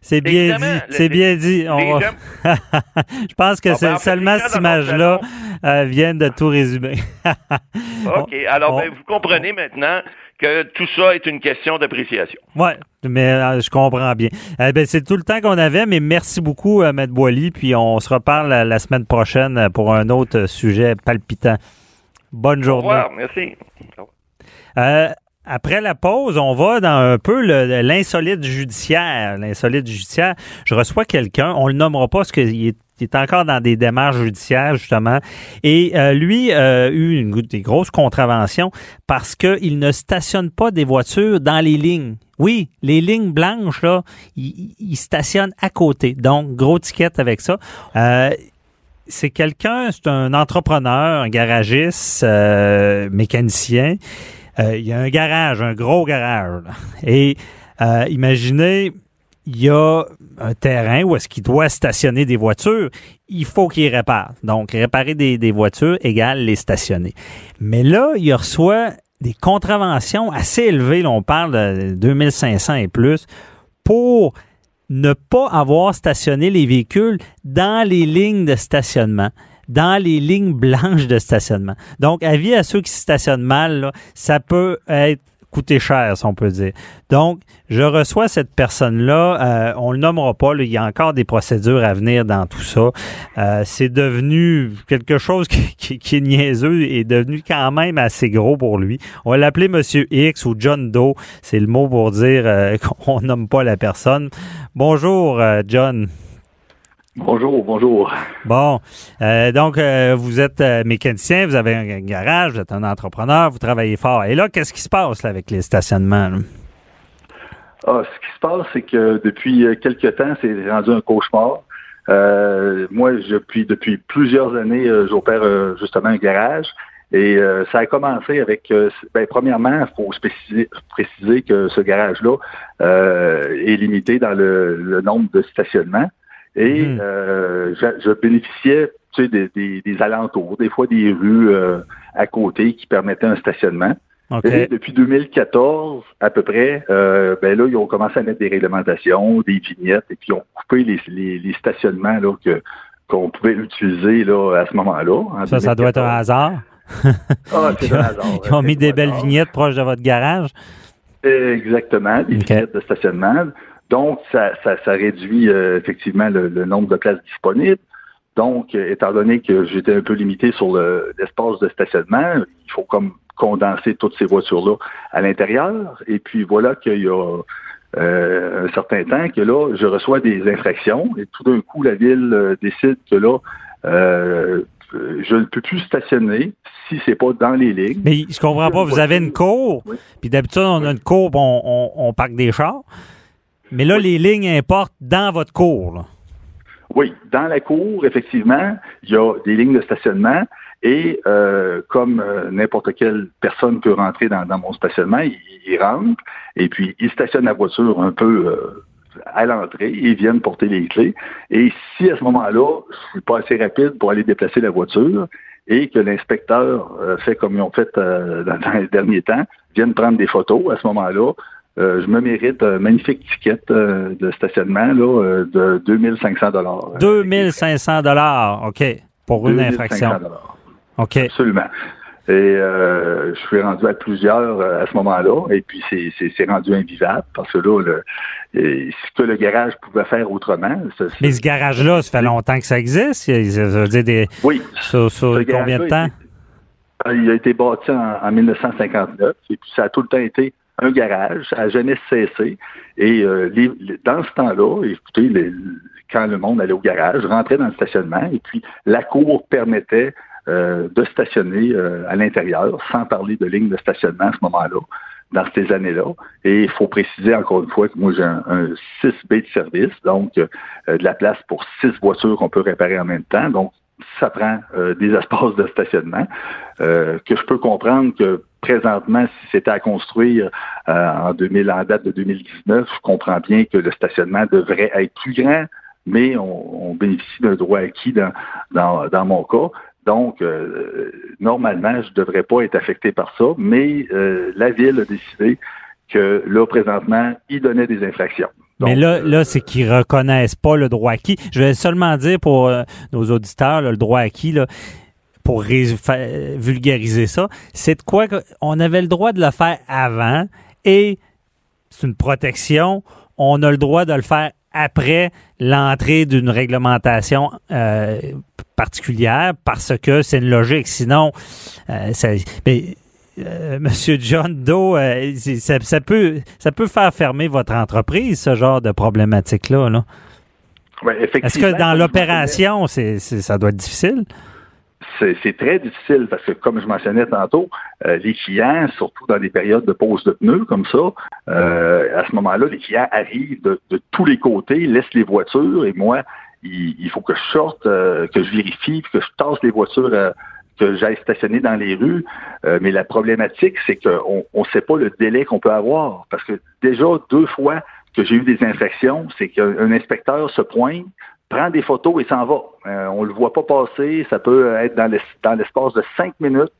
c'est bien dit. C'est bien dit. je pense que c'est seulement cette image-là euh, vient de tout résumer. OK. Alors, ben, vous comprenez maintenant que tout ça est une question d'appréciation. Oui, mais euh, je comprends bien. Eh ben, c'est tout le temps qu'on avait, mais merci beaucoup, euh, Maître Boily, puis on se reparle la, semaine prochaine pour un autre sujet palpitant. Bonne journée. Au revoir, merci. Après la pause, on va dans un peu l'insolite judiciaire. L'insolite judiciaire, je reçois quelqu'un, on le nommera pas parce qu'il est encore dans des démarches judiciaires, justement. Et euh, lui a eu une, des grosses contraventions parce qu'il ne stationne pas des voitures dans les lignes. Oui, les lignes blanches, là, il, stationne à côté. Donc, gros ticket avec ça. Euh, c'est quelqu'un, c'est un entrepreneur, un garagiste, euh, mécanicien euh, il y a un garage, un gros garage. Et euh, imaginez, il y a un terrain où est-ce qu'il doit stationner des voitures, il faut qu'il répare. Donc, réparer des, voitures égale les stationner. Mais là, il reçoit des contraventions assez élevées, on parle de 2500 et plus, pour ne pas avoir stationné les véhicules dans les lignes de stationnement dans les lignes blanches de stationnement. Donc, avis à ceux qui stationnent mal, ça peut être coûter cher, si on peut dire. Donc, je reçois cette personne-là. Euh, on le nommera pas. il y a encore des procédures à venir dans tout ça. Euh, c'est devenu quelque chose qui, qui, est niaiseux et devenu quand même assez gros pour lui. On va l'appeler Monsieur X ou John Doe. C'est le mot pour dire euh, qu'on nomme pas la personne. Bonjour, John. Bonjour, bonjour. Bon, euh, donc euh, vous êtes euh, mécanicien, vous avez un garage, vous êtes un entrepreneur, vous travaillez fort. Et là, qu'est-ce qui se passe avec les stationnements? Ah, ce qui se passe, c'est que depuis quelques temps, c'est rendu un cauchemar. moi, depuis, depuis plusieurs années, j'opère justement un garage. Et ça a commencé avec, ben, premièrement, il faut préciser que ce garage-là est limité dans le nombre de stationnements. Et mhm. euh, je, bénéficiais tu sais, des, des, alentours, des fois des rues euh, à côté qui permettaient un stationnement. Et depuis 2014, à peu près, euh, ben là, ils ont commencé à mettre des réglementations, des vignettes, et puis ils ont coupé les, les, stationnements là, que qu'on pouvait utiliser là, à ce moment-là. Ça, ça doit être un hasard. ah, c'est un hasard. Ils ont mis des belles vignettes proches de votre garage. Exactement, des vignettes de stationnement. Donc, ça, ça, ça réduit euh, effectivement le, nombre de places disponibles. Donc, euh, étant donné que j'étais un peu limité sur l'espace de stationnement, il faut comme condenser toutes ces voitures-là à l'intérieur. Et puis voilà qu'il y a euh, un certain temps que là, je reçois des infractions et tout d'un coup, la ville décide que là, je ne peux plus stationner si c'est pas dans les lignes. Mais je comprends pas, vous avez une cour, puis d'habitude, on a une cour, on, on, on parque des chars. Mais là, les lignes importent dans votre cour. Oui, dans la cour, effectivement, il y a des lignes de stationnement et euh, comme euh, n'importe quelle personne peut rentrer dans, mon stationnement, il, rentre et puis il stationne la voiture un peu euh, à l'entrée, ils viennent porter les clés. Et si à ce moment-là, je suis pas assez rapide pour aller déplacer la voiture et que l'inspecteur fait comme ils ont fait dans, dans les derniers temps, viennent prendre des photos, à ce moment-là, euh, je me mérite un magnifique ticket euh, de stationnement là, euh, de 2500 dollars. 2500 dollars, OK, pour une infraction. OK. Absolument. Et euh, je suis rendu à plusieurs euh, à ce moment-là, et puis c'est rendu invivable parce que là, le, ce que le garage pouvait faire autrement. Mais ce garage-là, ça fait longtemps que ça existe? Ça veut dire des. Oui. Sur, combien de temps? Il a été bâti en, 1959, et puis ça a tout le temps été un garage, n'a jamais cessé. Et euh, dans ce temps-là, écoutez, quand le monde allait au garage, rentrait dans le stationnement, et puis la cour permettait euh, de stationner euh, à l'intérieur, sans parler de ligne de stationnement à ce moment-là, dans ces années-là. Et il faut préciser encore une fois que moi j'ai un, 6B de service, donc euh, de la place pour six voitures qu'on peut réparer en même temps. Donc, ça prend des espaces de stationnement que je peux comprendre que présentement, si c'était à construire en 2000, en date de 2019, je comprends bien que le stationnement devrait être plus grand, mais on, bénéficie d'un droit acquis dans, dans, dans mon cas. Donc, euh, normalement, je ne devrais pas être affecté par ça, mais euh, la Ville a décidé que là, présentement, il donnait des infractions. mais là, là c'est qu'ils reconnaissent pas le droit acquis. Je vais seulement dire pour euh, nos auditeurs, le droit acquis, là, pour vulgariser ça, c'est de quoi on avait le droit de le faire avant et c'est une protection. On a le droit de le faire après l'entrée d'une réglementation euh, particulière parce que c'est une logique. Sinon, euh, ça, mais, euh, Monsieur John Doe, ça, peut ça peut faire fermer votre entreprise, ce genre de problématique-là. Là. Est-ce que dans l'opération, c'est, ça doit être difficile? C'est très difficile parce que, comme je mentionnais tantôt, euh, les clients, surtout dans des périodes de pause de pneus comme ça, euh, à ce moment-là, les clients arrivent de, tous les côtés, laissent les voitures et moi, il, faut que je sorte, euh, que je vérifie, que je tasse les voitures que j'aille stationner dans les rues. mais la problématique, c'est qu'on ne sait pas le délai qu'on peut avoir. Parce que déjà, deux fois que j'ai eu des infractions, c'est qu'un inspecteur se pointe, prend des photos et s'en va. Euh, on le voit pas passer, ça peut être dans l'espace de cinq minutes.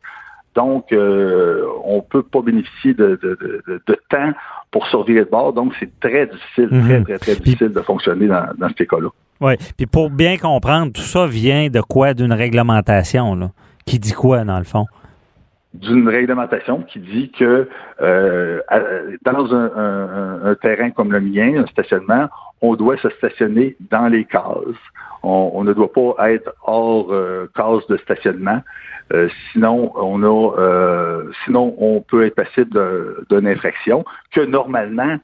Donc, euh, on peut pas bénéficier de, temps pour sortir de bord. Donc, c'est très difficile, très, mhm. très, très difficile de fonctionner dans, dans ces cas-là. Oui. Puis pour bien comprendre, tout ça vient de quoi? D'une réglementation, là. Qui dit quoi, dans le fond? D'une réglementation qui dit que euh, dans un, terrain comme le mien, un stationnement, on doit se stationner dans les cases. On, ne doit pas être hors euh, case de stationnement. Euh, sinon, on a, euh, sinon on peut être passible d'une infraction que normalement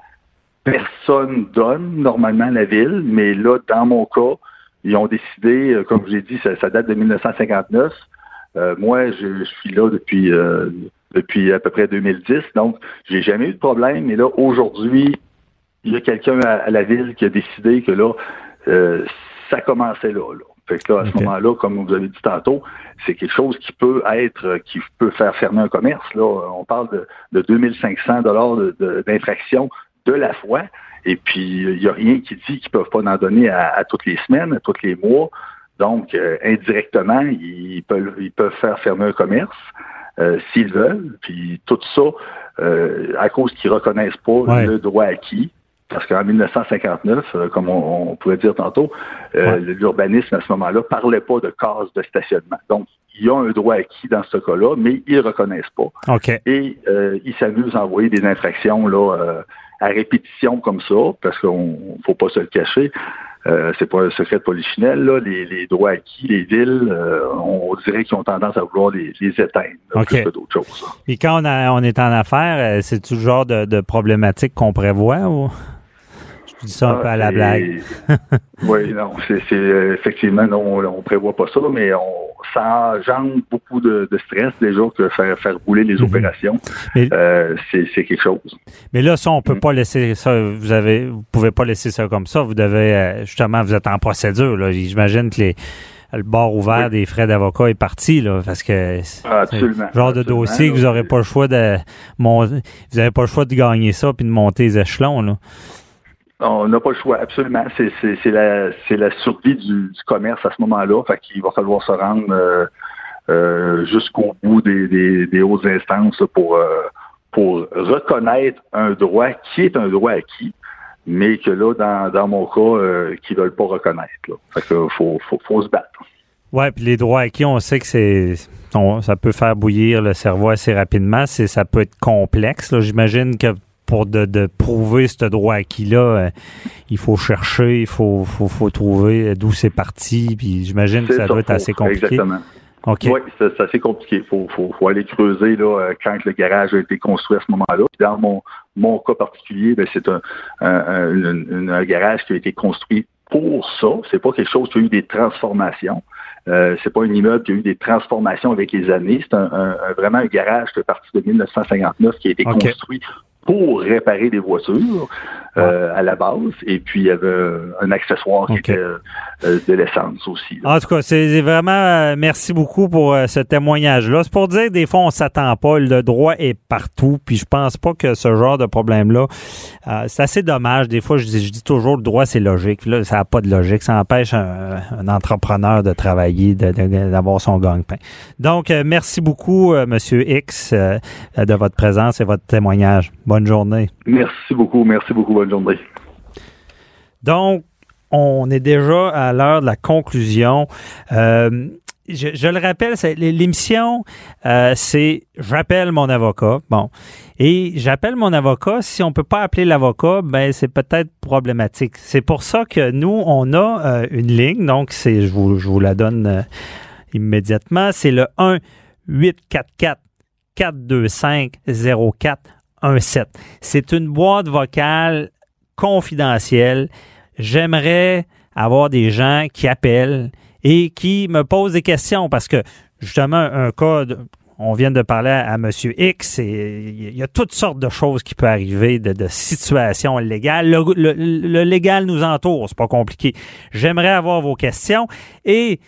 personne donne, normalement la ville, mais là, dans mon cas, ils ont décidé, comme je l'ai dit, ça, date de 1959. Moi, je, suis là depuis depuis à peu près 2010, donc j'ai jamais eu de problème. Mais là, aujourd'hui, il y a quelqu'un à, la ville qui a décidé que là, euh, ça commençait là. là. Fait que là, à ce moment-là, comme vous avez dit tantôt, c'est quelque chose qui peut être, qui peut faire fermer un commerce. Là, on parle de, de 2500 dollars d'infraction de, la fois. Et puis, il n'y a rien qui dit qu'ils ne peuvent pas en donner à, toutes les semaines, à tous les mois. Donc, euh, indirectement, ils peuvent, ils peuvent faire fermer un commerce euh, s'ils veulent. Puis tout ça, à cause qu'ils reconnaissent pas le droit acquis, parce qu'en 1959, euh, comme on, pouvait dire tantôt, euh, l'urbanisme à ce moment-là parlait pas de case de stationnement. Donc, il y a un droit acquis dans ce cas-là, mais ils ne reconnaissent pas. Et euh, ils s'amusent à envoyer des infractions là, à répétition comme ça, parce qu'on ne faut pas se le cacher. Euh, c'est pas un secret de polichinelle, là. Les, droits acquis, les villes, on dirait qu'ils ont tendance à vouloir les, éteindre plus que d'autres choses. Et quand on, est en affaires, c'est tout genre de, de problématiques qu'on prévoit ou? Dis ça un peu à la ah, blague. oui, non, c'est effectivement, non, on ne prévoit pas ça, mais on, ça engendre beaucoup de, stress déjà que faire, faire rouler les mhm. opérations. Euh, c'est quelque chose. Mais là, ça, on peut mhm. pas laisser ça. Vous avez, vous pouvez pas laisser ça comme ça. Vous devez euh, justement, vous êtes en procédure. J'imagine que les le bord ouvert des frais d'avocat est parti, là, parce que absolument, genre de dossier que vous n'aurez pas le choix de vous n'avez pas le choix de gagner ça puis de monter les échelons. Là. On n'a pas le choix, absolument. C'est la, survie du, commerce à ce moment-là. Fait qu'il va falloir se rendre euh, euh, jusqu'au bout des, hautes instances pour, euh, pour reconnaître un droit qui est un droit acquis, mais que là, dans, mon cas, qui ne veulent pas reconnaître. Là. Faut, se battre. Oui, puis les droits acquis, on sait que c'est ça peut faire bouillir le cerveau assez rapidement. Ça peut être complexe. J'imagine que pour de, prouver ce droit acquis-là, euh, il faut chercher, il faut, faut, trouver d'où c'est parti. Puis j'imagine que ça, doit être assez compliqué. Exactement. Oui, c'est assez compliqué. Il faut, faut, aller creuser là, euh, quand le garage a été construit à ce moment-là. Dans mon, mon cas particulier, ben, c'est un, un, garage qui a été construit pour ça. C'est pas quelque chose qui a eu des transformations. Euh, c'est pas un immeuble qui a eu des transformations avec les années. C'est un, vraiment un garage qui est parti de 1959 qui a été construit pour réparer des voitures euh, à la base. Et puis, il y avait un accessoire qui était euh, de l'essence aussi. En tout cas, c'est vraiment euh, merci beaucoup pour ce témoignage-là. C'est pour dire des fois, on s'attend pas. Le droit est partout. Puis je pense pas que ce genre de problème-là, c'est assez dommage. Des fois, je dis, je dis toujours le droit, c'est logique. Là, ça n'a pas de logique. Ça empêche un, entrepreneur de travailler, d'avoir son gagne-pain. Donc, merci beaucoup, Monsieur X, de votre présence et votre témoignage. Bonne journée. Merci beaucoup. Merci beaucoup. Donc, on est déjà à l'heure de la conclusion. Euh, je, le rappelle, l'émission, euh, c'est j'appelle mon avocat. Bon. Et j'appelle mon avocat. Si on peut pas appeler l'avocat, ben c'est peut-être problématique. C'est pour ça que nous, on a euh, une ligne. Donc, c'est, je vous, la donne immédiatement. C'est le 1 844 425 04 c'est une boîte vocale confidentielle. J'aimerais avoir des gens qui appellent et qui me posent des questions parce que justement un cas on vient de parler à, M. X et il y a toutes sortes de choses qui peuvent arriver, de, situations légales. Le, légal nous entoure, c'est pas compliqué. J'aimerais avoir vos questions et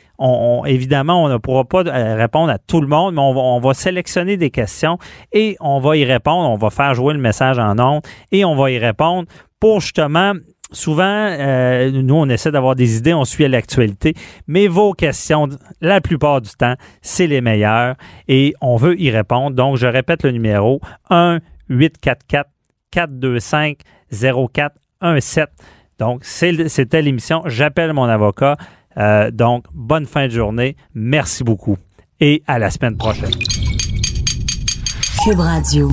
évidemment, on ne pourra pas euh, répondre à tout le monde, mais on va, sélectionner des questions et on va y répondre. On va faire jouer le message en ondes et on va y répondre pour justement souvent, euh, nous, on essaie d'avoir des idées, on suit l'actualité, mais vos questions, la plupart du temps, c'est les meilleures et on veut y répondre. Donc, je répète le numéro 1 844 425 0417. Donc, c'était l'émission. J'appelle mon avocat. Euh, donc, bonne fin de journée. Merci beaucoup et à la semaine prochaine. Cube Radio.